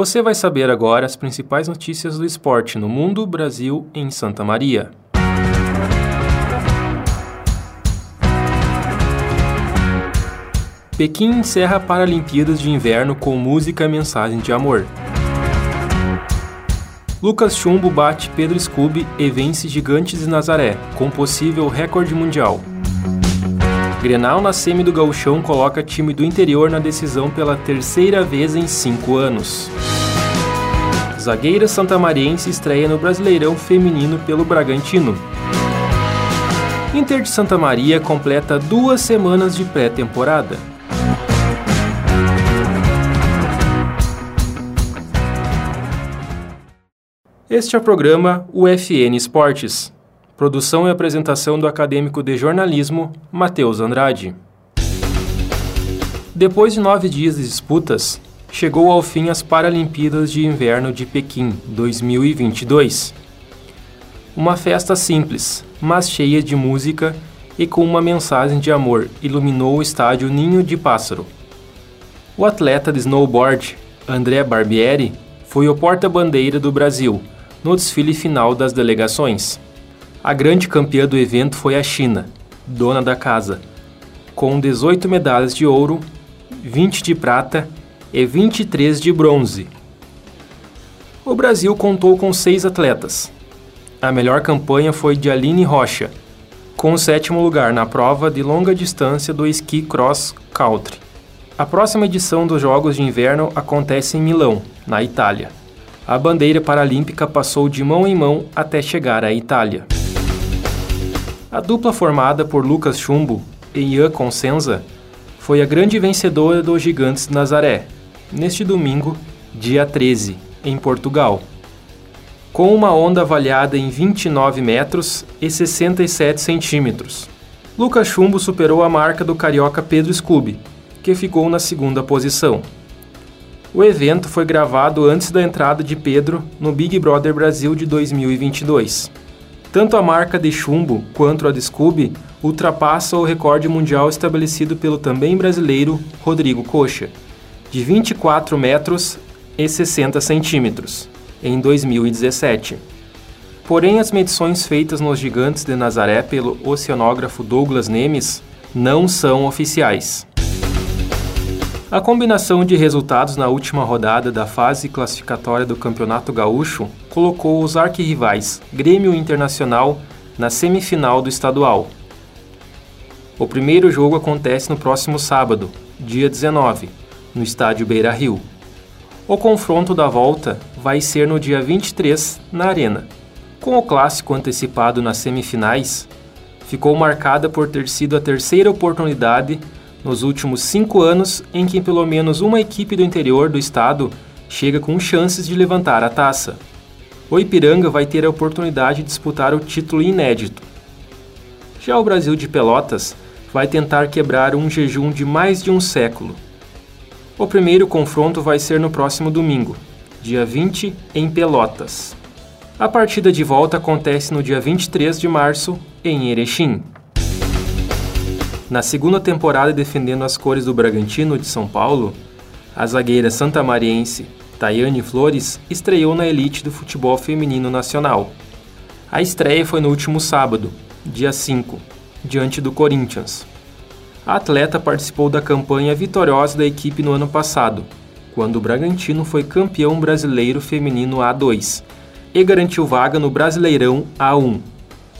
Você vai saber agora as principais notícias do esporte no mundo, Brasil e em Santa Maria. Pequim encerra Paralimpíadas de Inverno com música Mensagem de Amor. Lucas Chumbo bate Pedro Scooby e vence Gigantes de Nazaré, com possível recorde mundial. Grenal na semi do Gauchão coloca time do interior na decisão pela terceira vez em cinco anos. Zagueira santamariense estreia no Brasileirão Feminino pelo Bragantino. Inter de Santa Maria completa duas semanas de pré-temporada. Este é o programa UFN Esportes. Produção e apresentação do acadêmico de jornalismo Matheus Andrade. Depois de nove dias de disputas, chegou ao fim as Paralimpíadas de Inverno de Pequim 2022. Uma festa simples, mas cheia de música e com uma mensagem de amor iluminou o estádio Ninho de Pássaro. O atleta de snowboard, André Barbieri, foi o porta-bandeira do Brasil no desfile final das delegações. A grande campeã do evento foi a China, dona da casa, com 18 medalhas de ouro, 20 de prata e 23 de bronze. O Brasil contou com seis atletas. A melhor campanha foi de Aline Rocha, com o sétimo lugar na prova de longa distância do esqui cross country. A próxima edição dos Jogos de Inverno acontece em Milão, na Itália a bandeira paralímpica passou de mão em mão até chegar à Itália. A dupla formada por Lucas Chumbo e Ian Consenza foi a grande vencedora dos Gigantes Nazaré, neste domingo, dia 13, em Portugal. Com uma onda avaliada em 29 metros e 67 centímetros. Lucas Chumbo superou a marca do carioca Pedro Scooby, que ficou na segunda posição. O evento foi gravado antes da entrada de Pedro no Big Brother Brasil de 2022. Tanto a marca de chumbo quanto a de Scooby ultrapassam o recorde mundial estabelecido pelo também brasileiro Rodrigo Coxa, de 24 metros e 60 centímetros, em 2017. Porém, as medições feitas nos gigantes de Nazaré pelo oceanógrafo Douglas Nemes não são oficiais. A combinação de resultados na última rodada da fase classificatória do Campeonato Gaúcho colocou os arquirrivais Grêmio Internacional na semifinal do estadual. O primeiro jogo acontece no próximo sábado, dia 19, no estádio Beira Rio. O confronto da volta vai ser no dia 23, na Arena. Com o clássico antecipado nas semifinais, ficou marcada por ter sido a terceira oportunidade nos últimos cinco anos em que pelo menos uma equipe do interior do estado chega com chances de levantar a taça. O Ipiranga vai ter a oportunidade de disputar o título inédito. Já o Brasil de Pelotas vai tentar quebrar um jejum de mais de um século. O primeiro confronto vai ser no próximo domingo, dia 20, em Pelotas. A partida de volta acontece no dia 23 de março, em Erechim. Na segunda temporada defendendo as cores do Bragantino de São Paulo, a zagueira santamariense Tayane Flores estreou na elite do futebol feminino nacional. A estreia foi no último sábado, dia 5, diante do Corinthians. A atleta participou da campanha vitoriosa da equipe no ano passado, quando o Bragantino foi campeão brasileiro feminino A2 e garantiu vaga no Brasileirão A1.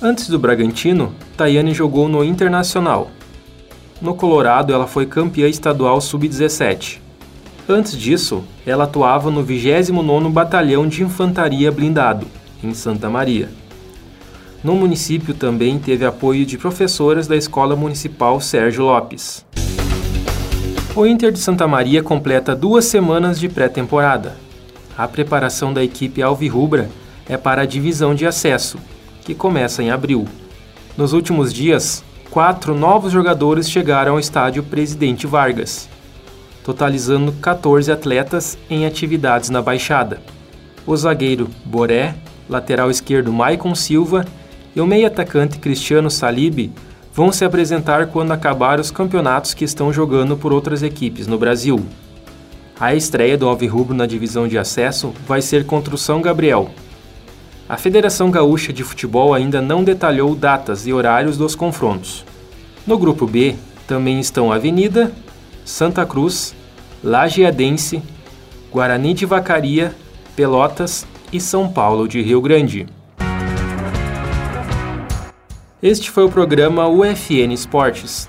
Antes do Bragantino, Tayane jogou no Internacional, no Colorado, ela foi campeã estadual sub-17. Antes disso, ela atuava no 29º Batalhão de Infantaria Blindado, em Santa Maria. No município também teve apoio de professoras da Escola Municipal Sérgio Lopes. O Inter de Santa Maria completa duas semanas de pré-temporada. A preparação da equipe alvirrubra é para a divisão de acesso, que começa em abril. Nos últimos dias, quatro novos jogadores chegaram ao estádio Presidente Vargas, totalizando 14 atletas em atividades na Baixada. O zagueiro Boré, lateral esquerdo Maicon Silva e o meio-atacante Cristiano Salib vão se apresentar quando acabar os campeonatos que estão jogando por outras equipes no Brasil. A estreia do Alvirrubro na divisão de acesso vai ser contra o São Gabriel. A Federação Gaúcha de Futebol ainda não detalhou datas e horários dos confrontos. No grupo B também estão Avenida, Santa Cruz, Lajeadense, Guarani de Vacaria, Pelotas e São Paulo de Rio Grande. Este foi o programa UFN Esportes.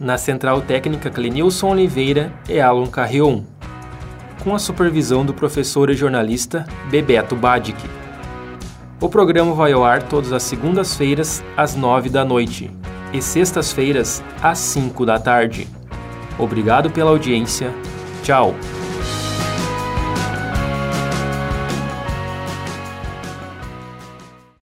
Na central técnica Clenilson Oliveira e Alan Carrion com a supervisão do professor e jornalista Bebeto Badic. O programa vai ao ar todas as segundas-feiras, às nove da noite, e sextas-feiras, às cinco da tarde. Obrigado pela audiência. Tchau!